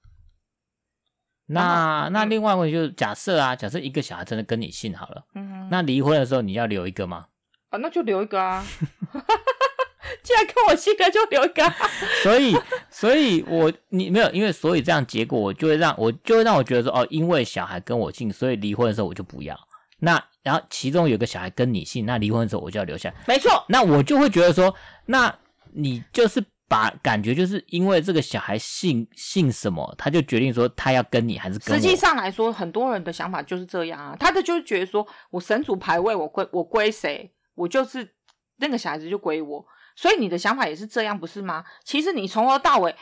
那那另外问题就是假设啊，假设一个小孩真的跟你姓好了，嗯哼，那离婚的时候你要留一个吗？啊，那就留一个啊，既然跟我姓的就留一个啊。所以，所以我你没有，因为所以这样结果我就会让我就会让我觉得说哦，因为小孩跟我姓，所以离婚的时候我就不要。那然后其中有个小孩跟你姓，那离婚的时候我就要留下。没错，那我就会觉得说，那你就是把感觉就是因为这个小孩姓姓什么，他就决定说他要跟你还是跟我。实际上来说，很多人的想法就是这样啊，他的就是觉得说我神主牌位我归我归谁，我就是那个小孩子就归我。所以你的想法也是这样，不是吗？其实你从头到尾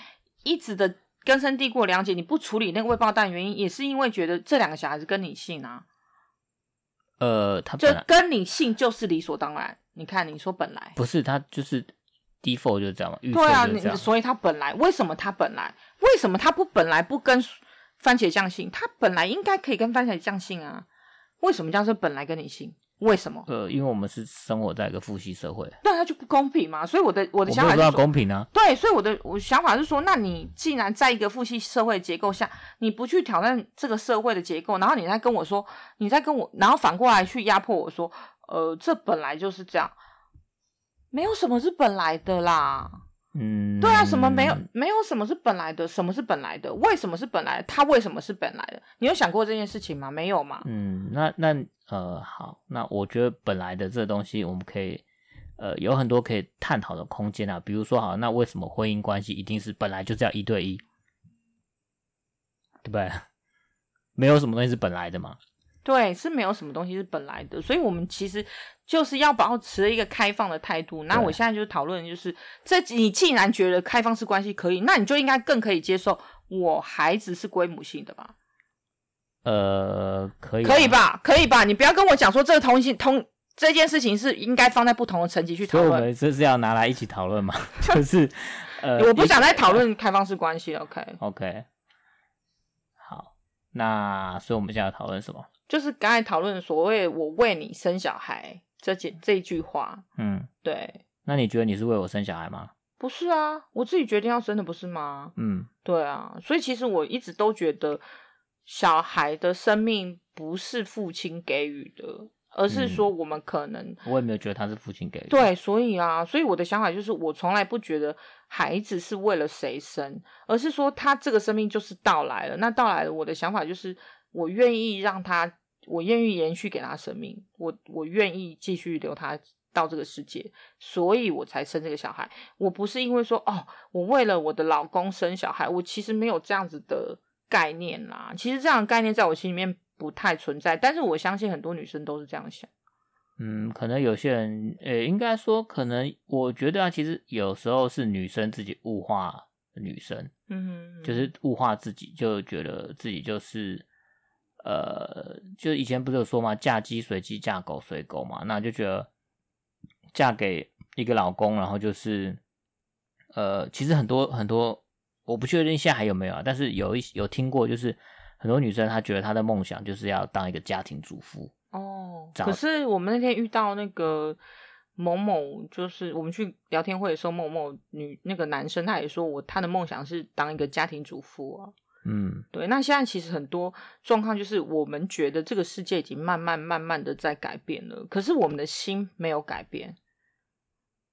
一直的根深蒂固了解，你不处理那个未爆弹原因，也是因为觉得这两个小孩子跟你姓啊。呃，他就跟你姓就是理所当然。你看，你说本来不是他就是 default 就是这样嘛？对啊，你所以他本来为什么他本来为什么他不本来不跟番茄酱姓？他本来应该可以跟番茄酱姓啊？为什么这样说本来跟你姓？为什么？呃，因为我们是生活在一个父系社会，那他就不公平嘛。所以我的我的想法是说，说公平啊。对，所以我的我想法是说，那你既然在一个父系社会结构下，你不去挑战这个社会的结构，然后你再跟我说，你再跟我，然后反过来去压迫我说，呃，这本来就是这样，没有什么是本来的啦。嗯，对啊，什么没有没有什么是本来的？什么是本来的？为什么是本来的？他为什么是本来的？你有想过这件事情吗？没有吗？嗯，那那呃，好，那我觉得本来的这东西，我们可以呃有很多可以探讨的空间啊。比如说，好，那为什么婚姻关系一定是本来就是要一对一？对不对？没有什么东西是本来的嘛？对，是没有什么东西是本来的，所以我们其实就是要保持一个开放的态度。那我现在就讨论，就是这你既然觉得开放式关系可以，那你就应该更可以接受我孩子是归母性的吧？呃，可以，可以吧？可以吧？你不要跟我讲说这个同性同这件事情是应该放在不同的层级去讨论。所以我们这是要拿来一起讨论嘛？就是呃，我不想再讨论开放式关系了。OK，OK，、okay. okay. 好，那所以我们现在要讨论什么？就是刚才讨论所谓“我为你生小孩”这件这一句话，嗯，对。那你觉得你是为我生小孩吗？不是啊，我自己决定要生的，不是吗？嗯，对啊。所以其实我一直都觉得，小孩的生命不是父亲给予的，而是说我们可能……嗯，我也没有觉得他是父亲给的。对，所以啊，所以我的想法就是，我从来不觉得孩子是为了谁生，而是说他这个生命就是到来了。那到来了，我的想法就是，我愿意让他。我愿意延续给他生命，我我愿意继续留他到这个世界，所以我才生这个小孩。我不是因为说哦，我为了我的老公生小孩，我其实没有这样子的概念啦。其实这样的概念在我心里面不太存在，但是我相信很多女生都是这样想。嗯，可能有些人，呃、欸，应该说，可能我觉得啊，其实有时候是女生自己物化女生，嗯哼，就是物化自己，就觉得自己就是。呃，就以前不是有说嘛，嫁鸡随鸡，嫁狗随狗嘛，那就觉得嫁给一个老公，然后就是呃，其实很多很多，我不确定现在还有没有啊，但是有一有听过，就是很多女生她觉得她的梦想就是要当一个家庭主妇哦，哦，可是我们那天遇到那个某某，就是我们去聊天会的时候，某某女那个男生他也说我他的梦想是当一个家庭主妇啊。嗯，对。那现在其实很多状况就是我们觉得这个世界已经慢慢慢慢的在改变了，可是我们的心没有改变。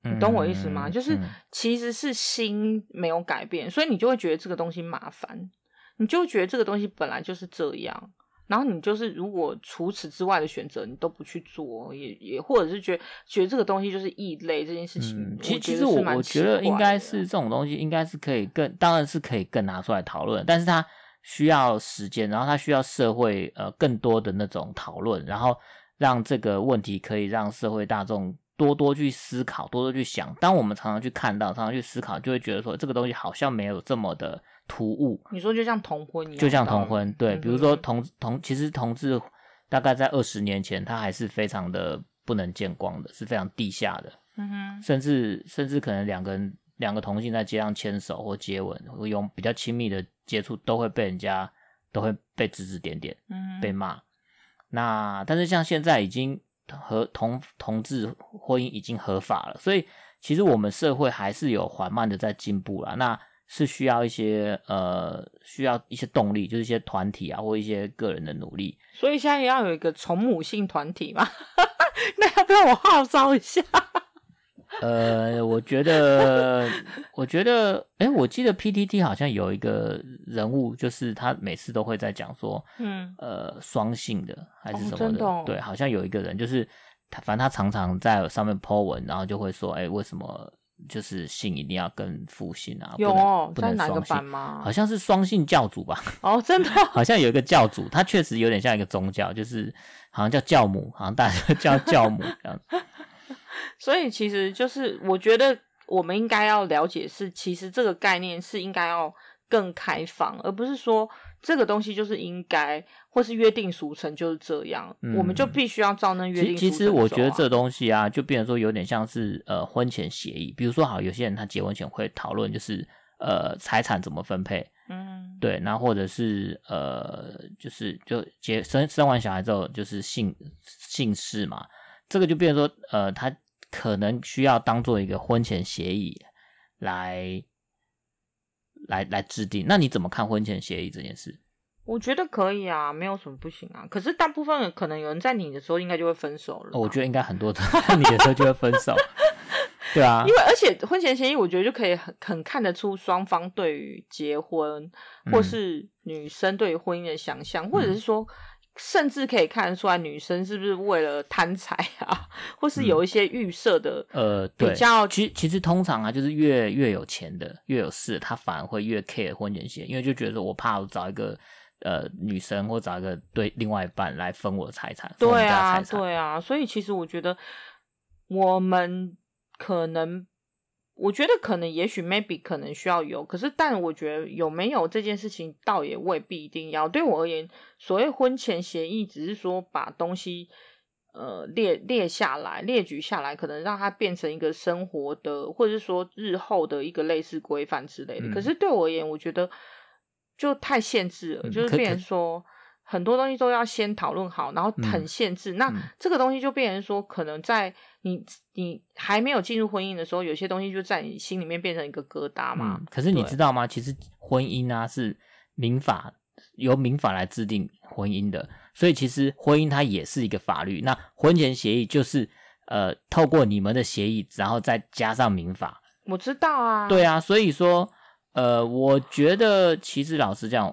你懂我意思吗？嗯、就是其实是心没有改变，所以你就会觉得这个东西麻烦，你就会觉得这个东西本来就是这样。然后你就是，如果除此之外的选择你都不去做，也也或者是觉得觉得这个东西就是异类这件事情，嗯、其实其实我我觉得应该是这种东西应该是可以更，当然是可以更拿出来讨论，但是它需要时间，然后它需要社会呃更多的那种讨论，然后让这个问题可以让社会大众。多多去思考，多多去想。当我们常常去看到，常常去思考，就会觉得说这个东西好像没有这么的突兀。你说就像同婚一样，就像同婚，对，嗯、比如说同同，其实同志大概在二十年前，他还是非常的不能见光的，是非常地下的。嗯哼，甚至甚至可能两个人两个同性在街上牵手或接吻，或用比较亲密的接触，都会被人家都会被指指点点，嗯，被骂。那但是像现在已经。和同同志婚姻已经合法了，所以其实我们社会还是有缓慢的在进步啦。那是需要一些呃，需要一些动力，就是一些团体啊，或一些个人的努力。所以现在也要有一个从母性团体嘛？那要不要我号召一下？呃，我觉得，我觉得，哎、欸，我记得 PTT 好像有一个人物，就是他每次都会在讲说，嗯，呃，双性的还是什么的，哦哦、对，好像有一个人，就是他，反正他常常在上面 po 文，然后就会说，哎、欸，为什么就是性一定要跟父姓啊？有哦，不能在哪个班吗？好像是双姓教主吧？哦，真的，好像有一个教主，他确实有点像一个宗教，就是好像叫教母，好像大家叫教母这样子。所以其实就是，我觉得我们应该要了解是，其实这个概念是应该要更开放，而不是说这个东西就是应该或是约定俗成就是这样，嗯、我们就必须要照那约定俗成。其实我觉得这东西啊，就变成说有点像是呃婚前协议，比如说好，有些人他结婚前会讨论就是呃财产怎么分配，嗯，对，那或者是呃就是就结生生完小孩之后就是姓姓氏嘛，这个就变成说呃他。可能需要当做一个婚前协议来来来制定。那你怎么看婚前协议这件事？我觉得可以啊，没有什么不行啊。可是大部分人可能有人在你的时候应该就会分手了。我觉得应该很多人在你的时候就会分手。对啊，因为而且婚前协议，我觉得就可以很很看得出双方对于结婚，或是女生对于婚姻的想象，嗯、或者是说。甚至可以看得出来，女生是不是为了贪财啊，或是有一些预设的、嗯、呃比较。其实其实通常啊，就是越越有钱的、越有势，他反而会越 care 婚前协议，因为就觉得说我怕我找一个呃女生或找一个对另外一半来分我的财产。对啊，对啊，所以其实我觉得我们可能。我觉得可能，也许 maybe 可能需要有，可是，但我觉得有没有这件事情，倒也未必一定要。对我而言，所谓婚前协议，只是说把东西呃列列下来，列举下来，可能让它变成一个生活的，或者是说日后的一个类似规范之类的。嗯、可是对我而言，我觉得就太限制了，嗯、就是变成说。很多东西都要先讨论好，然后很限制。嗯、那这个东西就变成说，可能在你你还没有进入婚姻的时候，有些东西就在你心里面变成一个疙瘩嘛。嗯、可是你知道吗？其实婚姻啊是民法由民法来制定婚姻的，所以其实婚姻它也是一个法律。那婚前协议就是呃透过你们的协议，然后再加上民法。我知道啊。对啊，所以说呃，我觉得其实老实讲。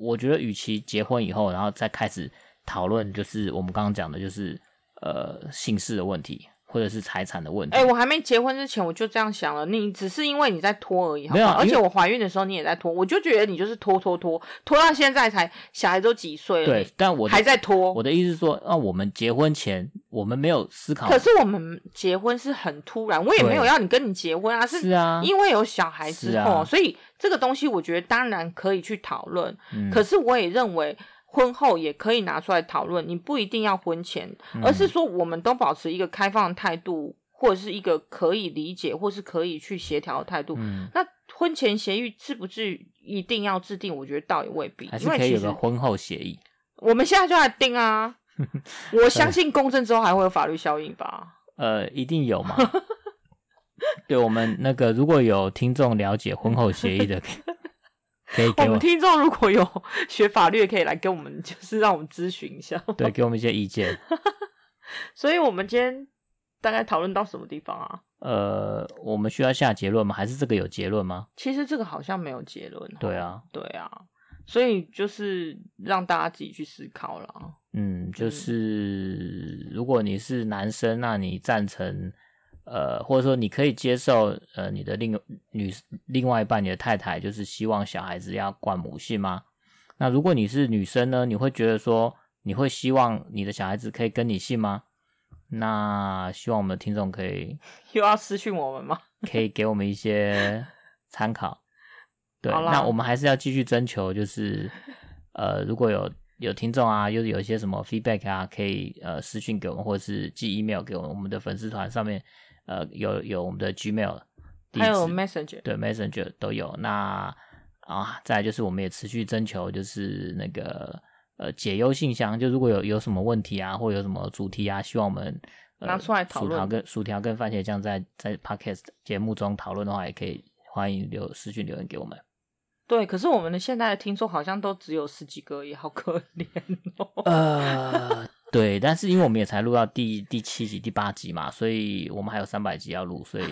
我觉得，与其结婚以后，然后再开始讨论，就是我们刚刚讲的，就是呃姓氏的问题，或者是财产的问题。哎、欸，我还没结婚之前，我就这样想了。你只是因为你在拖而已，没有。而且我怀孕的时候你也在拖，我就觉得你就是拖拖拖拖到现在才小孩都几岁了，对，但我还在拖。我的意思是说，那我们结婚前我们没有思考，可是我们结婚是很突然，我也没有要你跟你结婚啊，是是啊，因为有小孩之后，啊、所以。这个东西我觉得当然可以去讨论，嗯、可是我也认为婚后也可以拿出来讨论。你不一定要婚前，嗯、而是说我们都保持一个开放的态度，或者是一个可以理解或是可以去协调的态度。嗯、那婚前协议是不是一定要制定？我觉得倒也未必，还是可以有个婚后协议。我们现在就来定啊！我相信公证之后还会有法律效应吧？呃，一定有嘛。对我们那个如果有听众了解婚后协议的，可以 给我，我们听众如果有学法律，可以来跟我们，就是让我们咨询一下，对，给我们一些意见。所以，我们今天大概讨论到什么地方啊？呃，我们需要下结论吗？还是这个有结论吗？其实这个好像没有结论。对啊，对啊，所以就是让大家自己去思考了。嗯，就是如果你是男生，那你赞成？呃，或者说你可以接受，呃，你的另女另外一半，你的太太，就是希望小孩子要冠母姓吗？那如果你是女生呢，你会觉得说，你会希望你的小孩子可以跟你姓吗？那希望我们的听众可以 又要私讯我们吗？可以给我们一些参考。对，那我们还是要继续征求，就是呃，如果有有听众啊，又有一些什么 feedback 啊，可以呃私讯给我们，或者是寄 email 给我们，我们的粉丝团上面。呃，有有我们的 Gmail，还有 Messenger，对 Messenger 都有。那啊，再来就是我们也持续征求，就是那个呃解忧信箱，就如果有有什么问题啊，或有什么主题啊，希望我们、呃、拿出来讨论。薯条跟薯条跟番茄酱在在 Podcast 节目中讨论的话，也可以欢迎留私讯留言给我们。对，可是我们的现在的听众好像都只有十几个，也好可怜哦。呃。对，但是因为我们也才录到第第七集、第八集嘛，所以我们还有三百集要录，所以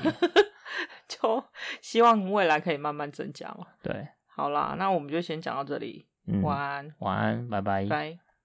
就希望未来可以慢慢增加嘛。对，好啦，那我们就先讲到这里。嗯，晚安，晚安，拜拜，拜。